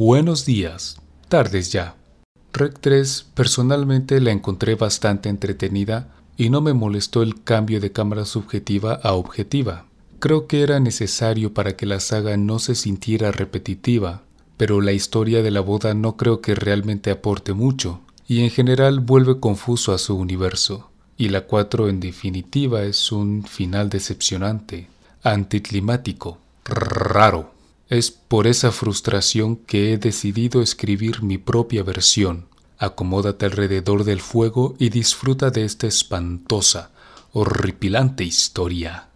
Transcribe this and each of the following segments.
Buenos días, tardes ya. Rec 3 personalmente la encontré bastante entretenida y no me molestó el cambio de cámara subjetiva a objetiva. Creo que era necesario para que la saga no se sintiera repetitiva, pero la historia de la boda no creo que realmente aporte mucho, y en general vuelve confuso a su universo. Y la 4 en definitiva es un final decepcionante, anticlimático, raro. Es por esa frustración que he decidido escribir mi propia versión. Acomódate alrededor del fuego y disfruta de esta espantosa, horripilante historia.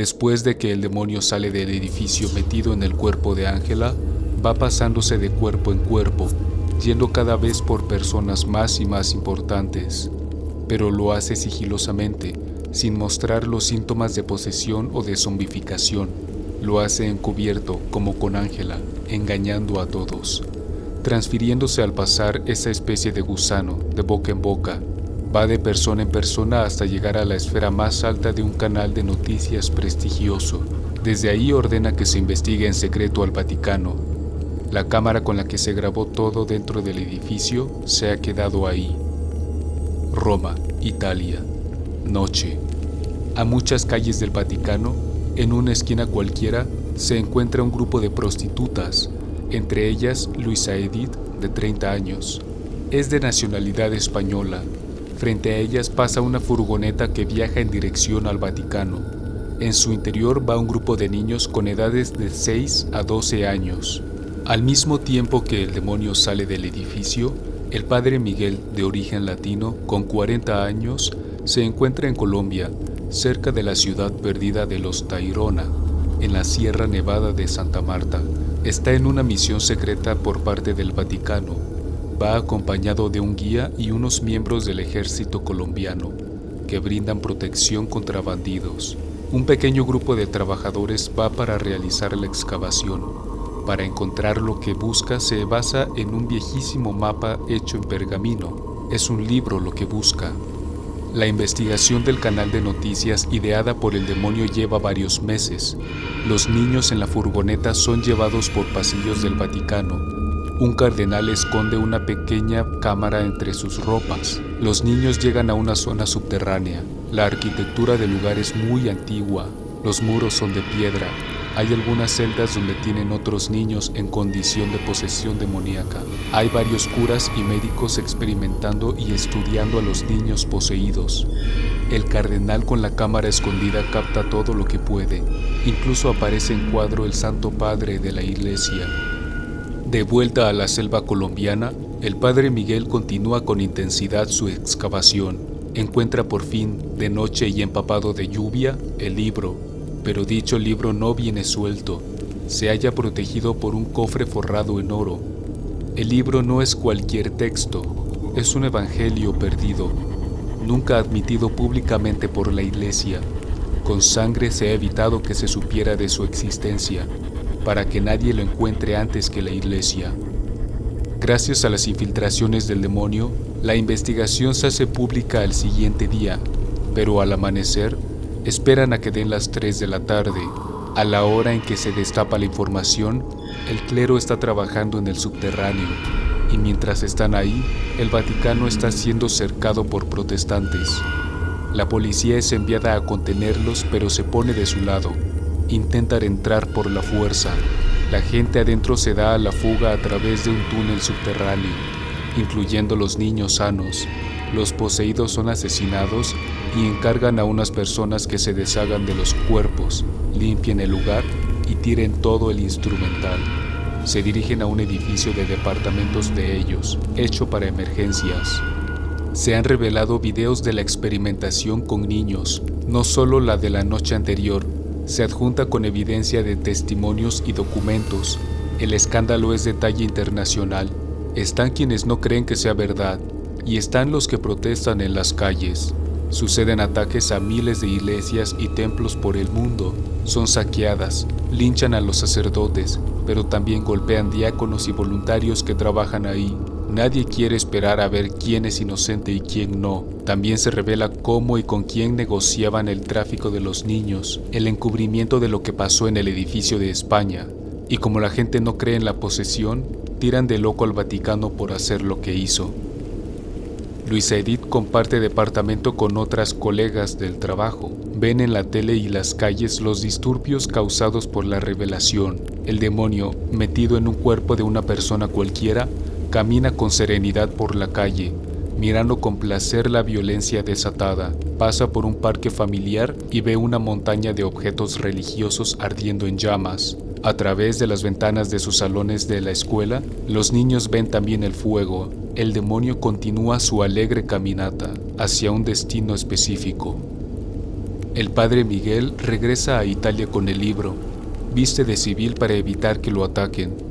Después de que el demonio sale del edificio metido en el cuerpo de Ángela, va pasándose de cuerpo en cuerpo, yendo cada vez por personas más y más importantes, pero lo hace sigilosamente, sin mostrar los síntomas de posesión o de zombificación. Lo hace encubierto, como con Ángela, engañando a todos, transfiriéndose al pasar esa especie de gusano, de boca en boca, Va de persona en persona hasta llegar a la esfera más alta de un canal de noticias prestigioso. Desde ahí ordena que se investigue en secreto al Vaticano. La cámara con la que se grabó todo dentro del edificio se ha quedado ahí. Roma, Italia. Noche. A muchas calles del Vaticano, en una esquina cualquiera, se encuentra un grupo de prostitutas, entre ellas Luisa Edith, de 30 años. Es de nacionalidad española Frente a ellas pasa una furgoneta que viaja en dirección al Vaticano. En su interior va un grupo de niños con edades de 6 a 12 años. Al mismo tiempo que el demonio sale del edificio, el padre Miguel, de origen latino, con 40 años, se encuentra en Colombia, cerca de la ciudad perdida de Los Tairona, en la Sierra Nevada de Santa Marta. Está en una misión secreta por parte del Vaticano Va acompañado de un guía y unos miembros del ejército colombiano que brindan protección contra bandidos. Un pequeño grupo de trabajadores va para realizar la excavación. Para encontrar lo que busca se basa en un viejísimo mapa hecho en pergamino. Es un libro lo que busca. La investigación del canal de noticias ideada por el demonio lleva varios meses. Los niños en la furgoneta son llevados por pasillos del Vaticano un cardenal esconde una pequeña cámara entre sus ropas. Los niños llegan a una zona subterránea. La arquitectura del lugar es muy antigua. Los muros son de piedra. Hay algunas celdas donde tienen otros niños en condición de posesión demoníaca. Hay varios curas y médicos experimentando y estudiando a los niños poseídos. El cardenal con la cámara escondida capta todo lo que puede. Incluso aparece en cuadro el Santo Padre de la iglesia. De vuelta a la selva colombiana, el padre Miguel continúa con intensidad su excavación. Encuentra por fin, de noche y empapado de lluvia, el libro, pero dicho libro no viene suelto, se halla protegido por un cofre forrado en oro. El libro no es cualquier texto, es un evangelio perdido, nunca admitido públicamente por la iglesia. Con sangre se ha evitado que se supiera de su existencia para que nadie lo encuentre antes que la iglesia. Gracias a las infiltraciones del demonio, la investigación se hace pública al siguiente día, pero al amanecer esperan a que den las 3 de la tarde. A la hora en que se destapa la información, el clero está trabajando en el subterráneo y mientras están ahí, el Vaticano está siendo cercado por protestantes. La policía es enviada a contenerlos pero se pone de su lado intentan entrar por la fuerza. La gente adentro se da a la fuga a través de un túnel subterráneo, incluyendo los niños sanos. Los poseídos son asesinados y encargan a unas personas que se deshagan de los cuerpos, limpien el lugar y tiren todo el instrumental. Se dirigen a un edificio de departamentos de ellos, hecho para emergencias. Se han revelado videos de la experimentación con niños, no solo la de la noche anterior, se adjunta con evidencia de testimonios y documentos. El escándalo es de talla internacional. Están quienes no creen que sea verdad y están los que protestan en las calles. Suceden ataques a miles de iglesias y templos por el mundo. Son saqueadas, linchan a los sacerdotes, pero también golpean diáconos y voluntarios que trabajan ahí. Nadie quiere esperar a ver quién es inocente y quién no. También se revela cómo y con quién negociaban el tráfico de los niños, el encubrimiento de lo que pasó en el edificio de España. Y como la gente no cree en la posesión, tiran de loco al Vaticano por hacer lo que hizo. Luisa Edith comparte departamento con otras colegas del trabajo. Ven en la tele y las calles los disturbios causados por la revelación. El demonio, metido en un cuerpo de una persona cualquiera, Camina con serenidad por la calle, mirando con placer la violencia desatada. Pasa por un parque familiar y ve una montaña de objetos religiosos ardiendo en llamas. A través de las ventanas de sus salones de la escuela, los niños ven también el fuego. El demonio continúa su alegre caminata hacia un destino específico. El padre Miguel regresa a Italia con el libro. Viste de civil para evitar que lo ataquen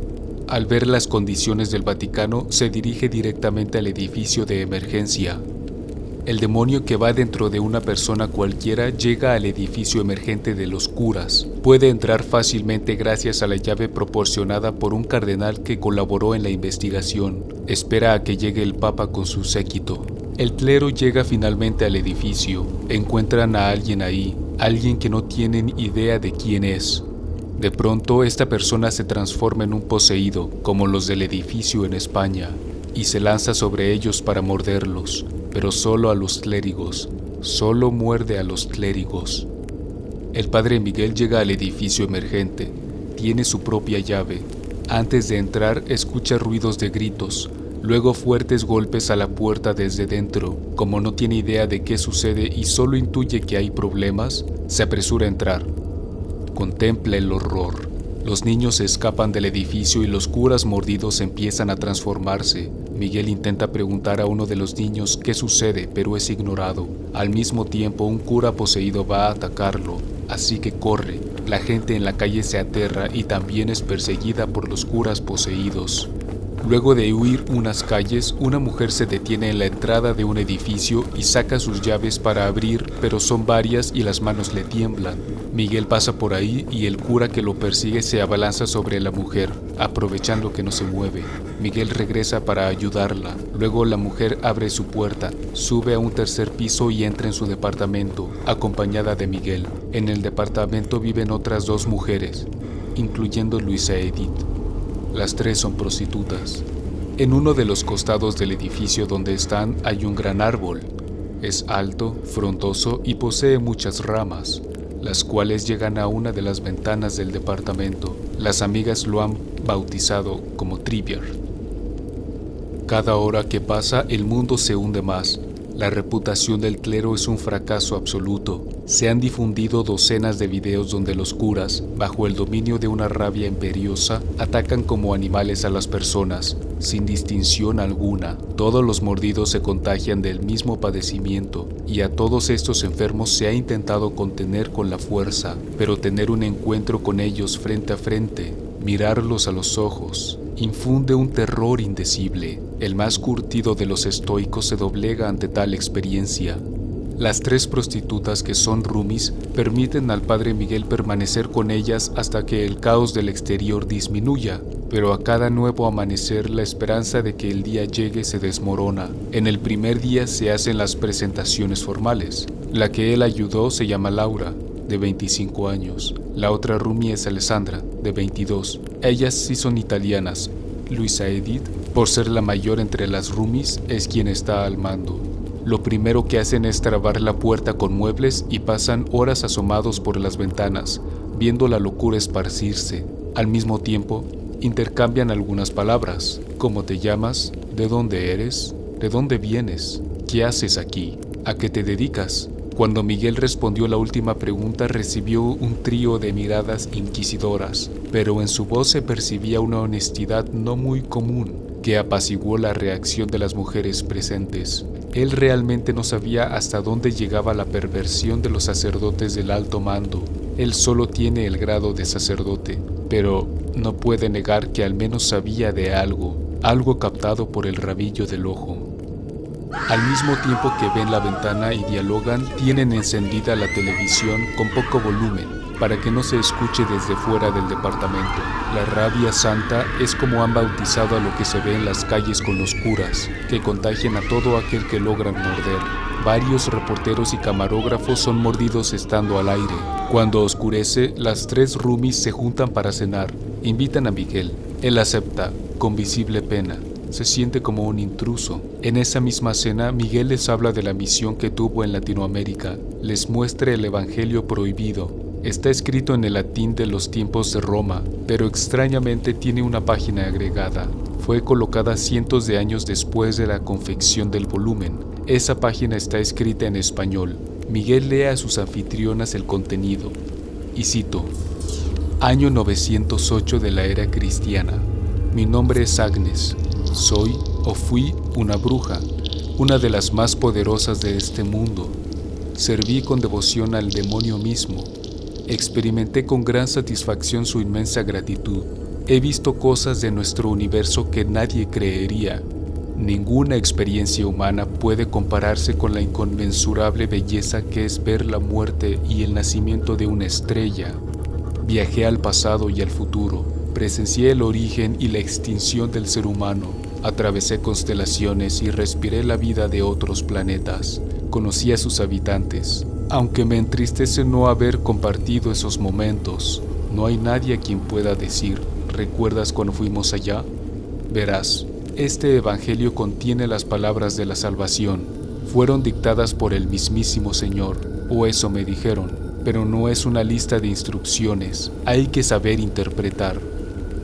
al ver las condiciones del Vaticano, se dirige directamente al edificio de emergencia. El demonio que va dentro de una persona cualquiera llega al edificio emergente de los curas. Puede entrar fácilmente gracias a la llave proporcionada por un cardenal que colaboró en la investigación. Espera a que llegue el Papa con su séquito. El clero llega finalmente al edificio. Encuentran a alguien ahí, alguien que no tienen idea de quién es. De pronto esta persona se transforma en un poseído, como los del edificio en España, y se lanza sobre ellos para morderlos, pero solo a los clérigos, solo muerde a los clérigos. El padre Miguel llega al edificio emergente, tiene su propia llave. Antes de entrar escucha ruidos de gritos, luego fuertes golpes a la puerta desde dentro. Como no tiene idea de qué sucede y solo intuye que hay problemas, se apresura a entrar contempla el horror. Los niños escapan del edificio y los curas mordidos empiezan a transformarse. Miguel intenta preguntar a uno de los niños qué sucede, pero es ignorado. Al mismo tiempo, un cura poseído va a atacarlo, así que corre. La gente en la calle se aterra y también es perseguida por los curas poseídos. Luego de huir unas calles, una mujer se detiene en la entrada de un edificio y saca sus llaves para abrir, pero son varias y las manos le tiemblan. Miguel pasa por ahí y el cura que lo persigue se abalanza sobre la mujer, aprovechando que no se mueve. Miguel regresa para ayudarla. Luego la mujer abre su puerta, sube a un tercer piso y entra en su departamento, acompañada de Miguel. En el departamento viven otras dos mujeres, incluyendo Luisa Edith. Las tres son prostitutas. En uno de los costados del edificio donde están hay un gran árbol. Es alto, frondoso y posee muchas ramas las cuales llegan a una de las ventanas del departamento. Las amigas lo han bautizado como Trivier. Cada hora que pasa el mundo se hunde más, la reputación del clero es un fracaso absoluto. Se han difundido docenas de videos donde los curas, bajo el dominio de una rabia imperiosa, atacan como animales a las personas, sin distinción alguna. Todos los mordidos se contagian del mismo padecimiento y a todos estos enfermos se ha intentado contener con la fuerza, pero tener un encuentro con ellos frente a frente, mirarlos a los ojos, infunde un terror indecible. El más curtido de los estoicos se doblega ante tal experiencia. Las tres prostitutas que son rumis permiten al padre Miguel permanecer con ellas hasta que el caos del exterior disminuya, pero a cada nuevo amanecer la esperanza de que el día llegue se desmorona. En el primer día se hacen las presentaciones formales. La que él ayudó se llama Laura, de 25 años. La otra Rumi es Alessandra, de 22. Ellas sí son italianas. Luisa Edith, por ser la mayor entre las Rumis, es quien está al mando. Lo primero que hacen es trabar la puerta con muebles y pasan horas asomados por las ventanas, viendo la locura esparcirse. Al mismo tiempo, intercambian algunas palabras. ¿Cómo te llamas? ¿De dónde eres? ¿De dónde vienes? ¿Qué haces aquí? ¿A qué te dedicas? Cuando Miguel respondió la última pregunta recibió un trío de miradas inquisidoras, pero en su voz se percibía una honestidad no muy común que apaciguó la reacción de las mujeres presentes. Él realmente no sabía hasta dónde llegaba la perversión de los sacerdotes del alto mando. Él solo tiene el grado de sacerdote, pero no puede negar que al menos sabía de algo, algo captado por el rabillo del ojo. Al mismo tiempo que ven la ventana y dialogan, tienen encendida la televisión con poco volumen para que no se escuche desde fuera del departamento. La rabia santa es como han bautizado a lo que se ve en las calles con los curas, que contagian a todo aquel que logran morder. Varios reporteros y camarógrafos son mordidos estando al aire. Cuando oscurece, las tres roomies se juntan para cenar. Invitan a Miguel. Él acepta, con visible pena. Se siente como un intruso. En esa misma cena, Miguel les habla de la misión que tuvo en Latinoamérica. Les muestra el Evangelio prohibido, Está escrito en el latín de los tiempos de Roma, pero extrañamente tiene una página agregada. Fue colocada cientos de años después de la confección del volumen. Esa página está escrita en español. Miguel lee a sus anfitrionas el contenido. Y cito, Año 908 de la era cristiana. Mi nombre es Agnes. Soy o fui una bruja, una de las más poderosas de este mundo. Serví con devoción al demonio mismo Experimenté con gran satisfacción su inmensa gratitud. He visto cosas de nuestro universo que nadie creería. Ninguna experiencia humana puede compararse con la inconmensurable belleza que es ver la muerte y el nacimiento de una estrella. Viajé al pasado y al futuro, presencié el origen y la extinción del ser humano, atravesé constelaciones y respiré la vida de otros planetas, conocí a sus habitantes, aunque me entristece no haber compartido esos momentos, no hay nadie a quien pueda decir, ¿recuerdas cuando fuimos allá? Verás, este Evangelio contiene las palabras de la salvación. Fueron dictadas por el mismísimo Señor, o eso me dijeron, pero no es una lista de instrucciones, hay que saber interpretar.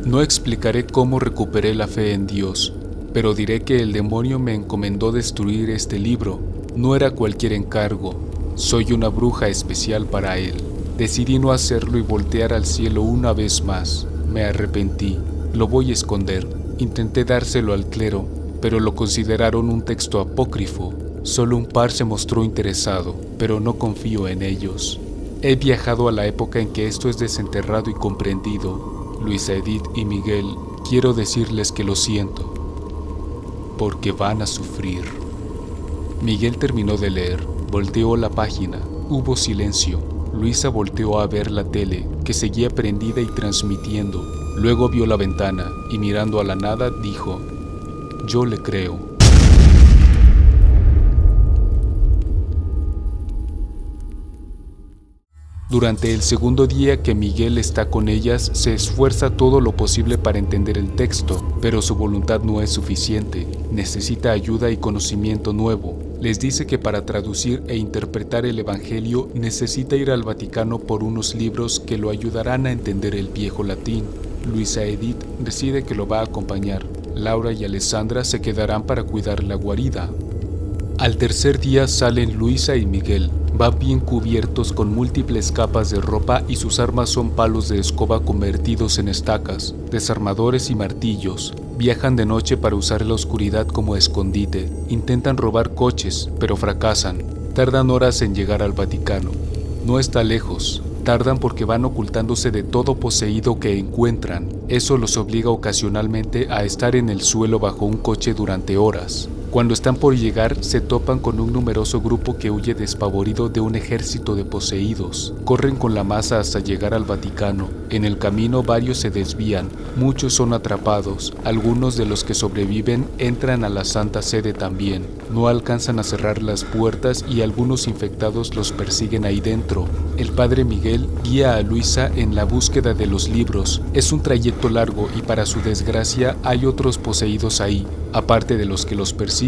No explicaré cómo recuperé la fe en Dios, pero diré que el demonio me encomendó destruir este libro. No era cualquier encargo, soy una bruja especial para él. Decidí no hacerlo y voltear al cielo una vez más. Me arrepentí. Lo voy a esconder. Intenté dárselo al clero, pero lo consideraron un texto apócrifo. Solo un par se mostró interesado, pero no confío en ellos. He viajado a la época en que esto es desenterrado y comprendido. Luisa Edith y Miguel, quiero decirles que lo siento, porque van a sufrir. Miguel terminó de leer. Volteó la página. Hubo silencio. Luisa volteó a ver la tele, que seguía prendida y transmitiendo. Luego vio la ventana y mirando a la nada dijo, yo le creo. Durante el segundo día que Miguel está con ellas, se esfuerza todo lo posible para entender el texto, pero su voluntad no es suficiente. Necesita ayuda y conocimiento nuevo. Les dice que para traducir e interpretar el Evangelio necesita ir al Vaticano por unos libros que lo ayudarán a entender el viejo latín. Luisa Edith decide que lo va a acompañar. Laura y Alessandra se quedarán para cuidar la guarida. Al tercer día salen Luisa y Miguel. Van bien cubiertos con múltiples capas de ropa y sus armas son palos de escoba convertidos en estacas, desarmadores y martillos. Viajan de noche para usar la oscuridad como escondite. Intentan robar coches, pero fracasan. Tardan horas en llegar al Vaticano. No está lejos. Tardan porque van ocultándose de todo poseído que encuentran. Eso los obliga ocasionalmente a estar en el suelo bajo un coche durante horas. Cuando están por llegar, se topan con un numeroso grupo que huye despavorido de un ejército de poseídos. Corren con la masa hasta llegar al Vaticano. En el camino varios se desvían, muchos son atrapados, algunos de los que sobreviven entran a la Santa Sede también. No alcanzan a cerrar las puertas y algunos infectados los persiguen ahí dentro. El padre Miguel guía a Luisa en la búsqueda de los libros. Es un trayecto largo y para su desgracia hay otros poseídos ahí, aparte de los que los persiguen.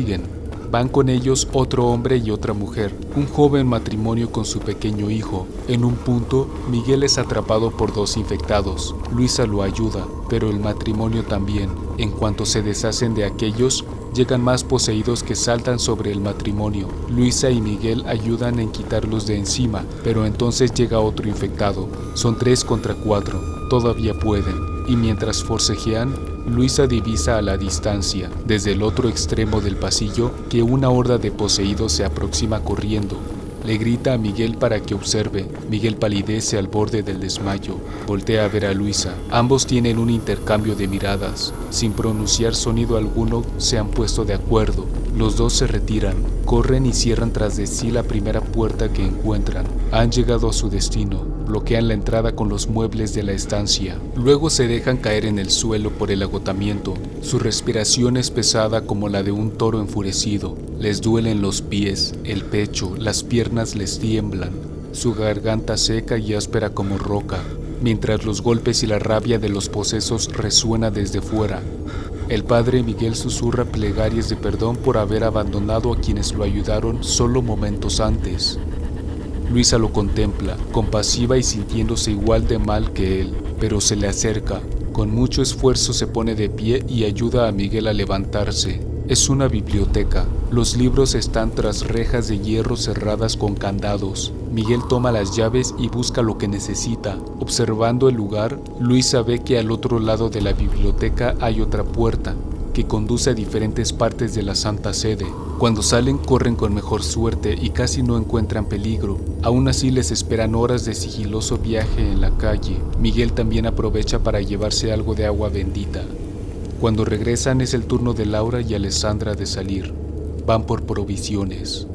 Van con ellos otro hombre y otra mujer, un joven matrimonio con su pequeño hijo. En un punto, Miguel es atrapado por dos infectados. Luisa lo ayuda, pero el matrimonio también. En cuanto se deshacen de aquellos, llegan más poseídos que saltan sobre el matrimonio. Luisa y Miguel ayudan en quitarlos de encima, pero entonces llega otro infectado. Son tres contra cuatro. Todavía pueden y mientras forcejean, Luisa divisa a la distancia, desde el otro extremo del pasillo, que una horda de poseídos se aproxima corriendo. Le grita a Miguel para que observe. Miguel palidece al borde del desmayo. Voltea a ver a Luisa. Ambos tienen un intercambio de miradas. Sin pronunciar sonido alguno, se han puesto de acuerdo. Los dos se retiran, corren y cierran tras de sí la primera puerta que encuentran. Han llegado a su destino, bloquean la entrada con los muebles de la estancia. Luego se dejan caer en el suelo por el agotamiento. Su respiración es pesada como la de un toro enfurecido. Les duelen los pies, el pecho, las piernas les tiemblan. Su garganta seca y áspera como roca, mientras los golpes y la rabia de los posesos resuena desde fuera. El padre Miguel susurra plegarias de perdón por haber abandonado a quienes lo ayudaron solo momentos antes. Luisa lo contempla, compasiva y sintiéndose igual de mal que él, pero se le acerca. Con mucho esfuerzo se pone de pie y ayuda a Miguel a levantarse. Es una biblioteca. Los libros están tras rejas de hierro cerradas con candados. Miguel toma las llaves y busca lo que necesita. Observando el lugar, Luisa ve que al otro lado de la biblioteca hay otra puerta que conduce a diferentes partes de la Santa Sede. Cuando salen corren con mejor suerte y casi no encuentran peligro. Aún así les esperan horas de sigiloso viaje en la calle. Miguel también aprovecha para llevarse algo de agua bendita. Cuando regresan es el turno de Laura y Alessandra de salir. Van por provisiones.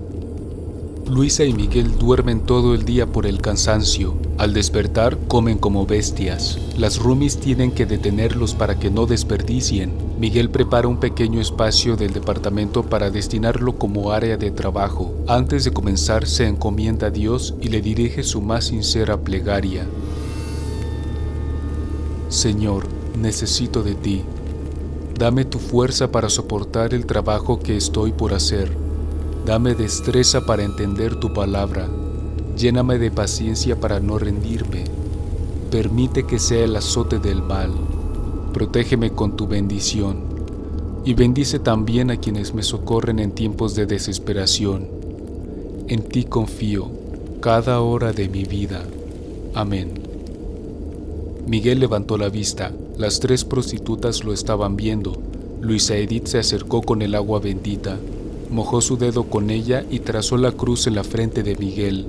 Luisa y Miguel duermen todo el día por el cansancio. Al despertar comen como bestias. Las roomies tienen que detenerlos para que no desperdicien. Miguel prepara un pequeño espacio del departamento para destinarlo como área de trabajo. Antes de comenzar se encomienda a Dios y le dirige su más sincera plegaria. Señor, necesito de ti. Dame tu fuerza para soportar el trabajo que estoy por hacer. Dame destreza para entender tu palabra. Lléname de paciencia para no rendirme. Permite que sea el azote del mal. Protégeme con tu bendición. Y bendice también a quienes me socorren en tiempos de desesperación. En ti confío cada hora de mi vida. Amén. Miguel levantó la vista. Las tres prostitutas lo estaban viendo. Luisa Edith se acercó con el agua bendita, mojó su dedo con ella y trazó la cruz en la frente de Miguel.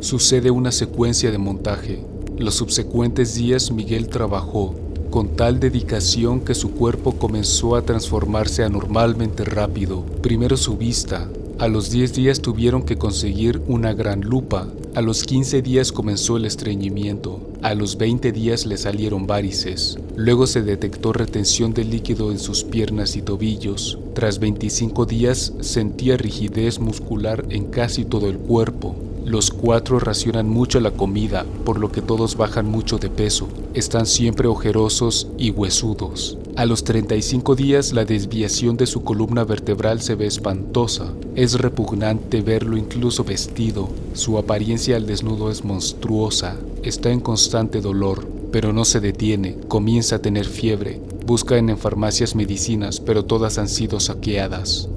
Sucede una secuencia de montaje. Los subsecuentes días Miguel trabajó con tal dedicación que su cuerpo comenzó a transformarse anormalmente rápido. Primero su vista. A los 10 días tuvieron que conseguir una gran lupa. A los 15 días comenzó el estreñimiento. A los 20 días le salieron varices. Luego se detectó retención de líquido en sus piernas y tobillos. Tras 25 días sentía rigidez muscular en casi todo el cuerpo. Los cuatro racionan mucho la comida, por lo que todos bajan mucho de peso. Están siempre ojerosos y huesudos. A los 35 días la desviación de su columna vertebral se ve espantosa. Es repugnante verlo incluso vestido. Su apariencia al desnudo es monstruosa. Está en constante dolor, pero no se detiene. Comienza a tener fiebre. Busca en farmacias medicinas, pero todas han sido saqueadas.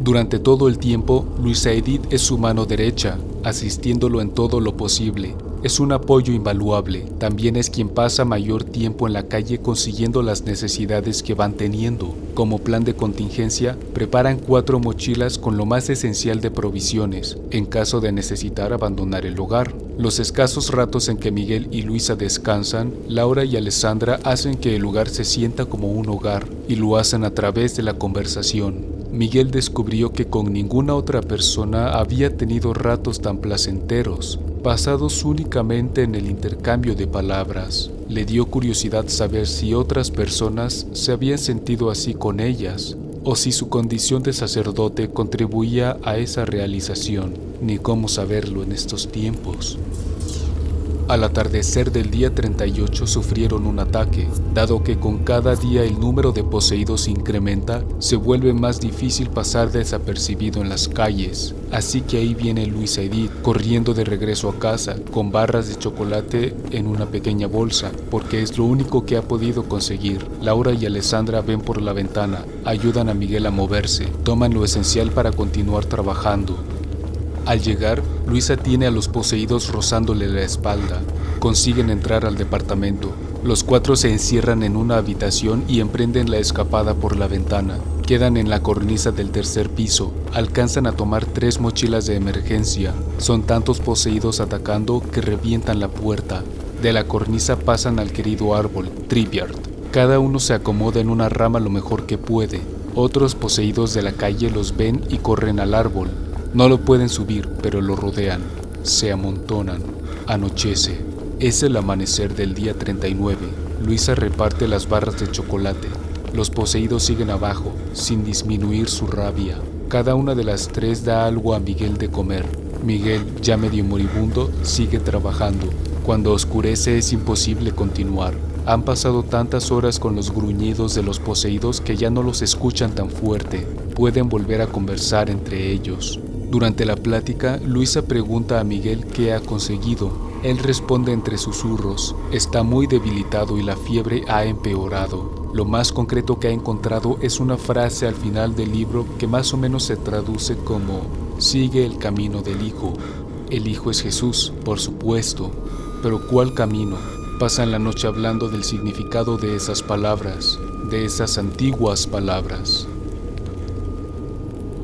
Durante todo el tiempo, Luisa Edith es su mano derecha, asistiéndolo en todo lo posible. Es un apoyo invaluable, también es quien pasa mayor tiempo en la calle consiguiendo las necesidades que van teniendo. Como plan de contingencia, preparan cuatro mochilas con lo más esencial de provisiones, en caso de necesitar abandonar el hogar. Los escasos ratos en que Miguel y Luisa descansan, Laura y Alessandra hacen que el lugar se sienta como un hogar, y lo hacen a través de la conversación. Miguel descubrió que con ninguna otra persona había tenido ratos tan placenteros, basados únicamente en el intercambio de palabras. Le dio curiosidad saber si otras personas se habían sentido así con ellas, o si su condición de sacerdote contribuía a esa realización, ni cómo saberlo en estos tiempos. Al atardecer del día 38 sufrieron un ataque. Dado que con cada día el número de poseídos incrementa, se vuelve más difícil pasar desapercibido en las calles. Así que ahí viene Luisa Edith corriendo de regreso a casa con barras de chocolate en una pequeña bolsa, porque es lo único que ha podido conseguir. Laura y Alessandra ven por la ventana, ayudan a Miguel a moverse, toman lo esencial para continuar trabajando. Al llegar, Luisa tiene a los poseídos rozándole la espalda. Consiguen entrar al departamento. Los cuatro se encierran en una habitación y emprenden la escapada por la ventana. Quedan en la cornisa del tercer piso. Alcanzan a tomar tres mochilas de emergencia. Son tantos poseídos atacando que revientan la puerta. De la cornisa pasan al querido árbol, Tripyard. Cada uno se acomoda en una rama lo mejor que puede. Otros poseídos de la calle los ven y corren al árbol. No lo pueden subir, pero lo rodean. Se amontonan. Anochece. Es el amanecer del día 39. Luisa reparte las barras de chocolate. Los poseídos siguen abajo, sin disminuir su rabia. Cada una de las tres da algo a Miguel de comer. Miguel, ya medio moribundo, sigue trabajando. Cuando oscurece es imposible continuar. Han pasado tantas horas con los gruñidos de los poseídos que ya no los escuchan tan fuerte. Pueden volver a conversar entre ellos. Durante la plática, Luisa pregunta a Miguel qué ha conseguido. Él responde entre susurros, está muy debilitado y la fiebre ha empeorado. Lo más concreto que ha encontrado es una frase al final del libro que más o menos se traduce como, sigue el camino del Hijo. El Hijo es Jesús, por supuesto, pero ¿cuál camino? Pasan la noche hablando del significado de esas palabras, de esas antiguas palabras.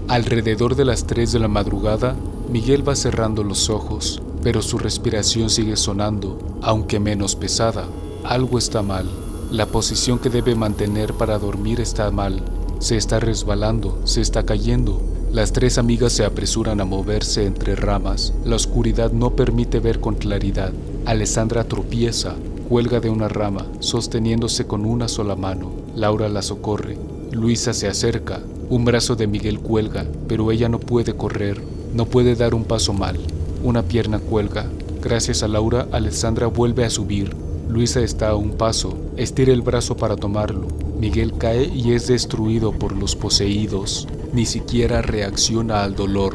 Alrededor de las 3 de la madrugada, Miguel va cerrando los ojos, pero su respiración sigue sonando, aunque menos pesada. Algo está mal. La posición que debe mantener para dormir está mal. Se está resbalando, se está cayendo. Las tres amigas se apresuran a moverse entre ramas. La oscuridad no permite ver con claridad. Alessandra tropieza, cuelga de una rama, sosteniéndose con una sola mano. Laura la socorre. Luisa se acerca. Un brazo de Miguel cuelga, pero ella no puede correr, no puede dar un paso mal. Una pierna cuelga. Gracias a Laura, Alessandra vuelve a subir. Luisa está a un paso, estira el brazo para tomarlo. Miguel cae y es destruido por los poseídos. Ni siquiera reacciona al dolor.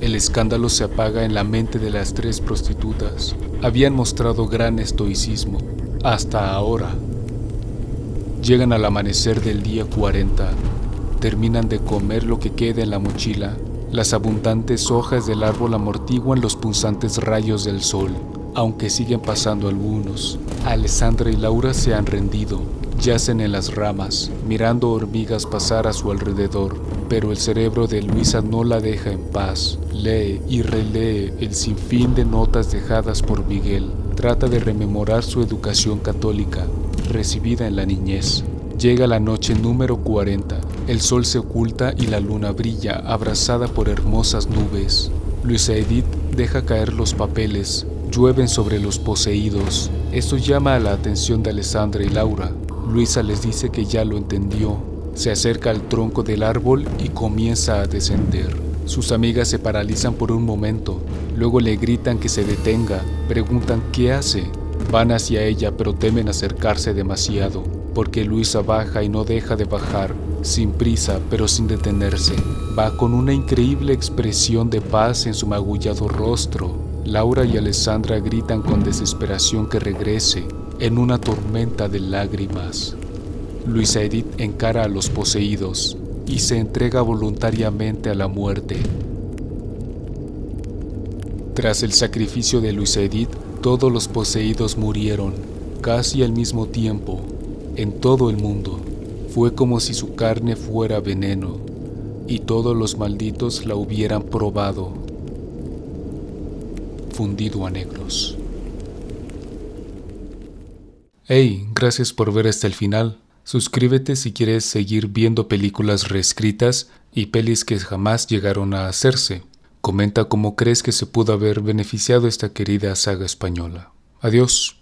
El escándalo se apaga en la mente de las tres prostitutas. Habían mostrado gran estoicismo, hasta ahora. Llegan al amanecer del día 40. Terminan de comer lo que queda en la mochila. Las abundantes hojas del árbol amortiguan los punzantes rayos del sol, aunque siguen pasando algunos. Alessandra y Laura se han rendido. Yacen en las ramas, mirando hormigas pasar a su alrededor, pero el cerebro de Luisa no la deja en paz. Lee y relee el sinfín de notas dejadas por Miguel. Trata de rememorar su educación católica, recibida en la niñez. Llega la noche número 40. El sol se oculta y la luna brilla, abrazada por hermosas nubes. Luisa Edith deja caer los papeles, llueven sobre los poseídos. Esto llama la atención de Alessandra y Laura. Luisa les dice que ya lo entendió. Se acerca al tronco del árbol y comienza a descender. Sus amigas se paralizan por un momento, luego le gritan que se detenga, preguntan qué hace. Van hacia ella pero temen acercarse demasiado, porque Luisa baja y no deja de bajar, sin prisa pero sin detenerse. Va con una increíble expresión de paz en su magullado rostro. Laura y Alessandra gritan con desesperación que regrese, en una tormenta de lágrimas. Luisa Edith encara a los poseídos y se entrega voluntariamente a la muerte. Tras el sacrificio de Luisa Edith, todos los poseídos murieron, casi al mismo tiempo, en todo el mundo. Fue como si su carne fuera veneno, y todos los malditos la hubieran probado, fundido a negros. Hey, gracias por ver hasta el final. Suscríbete si quieres seguir viendo películas reescritas y pelis que jamás llegaron a hacerse. Comenta cómo crees que se pudo haber beneficiado esta querida saga española. Adiós.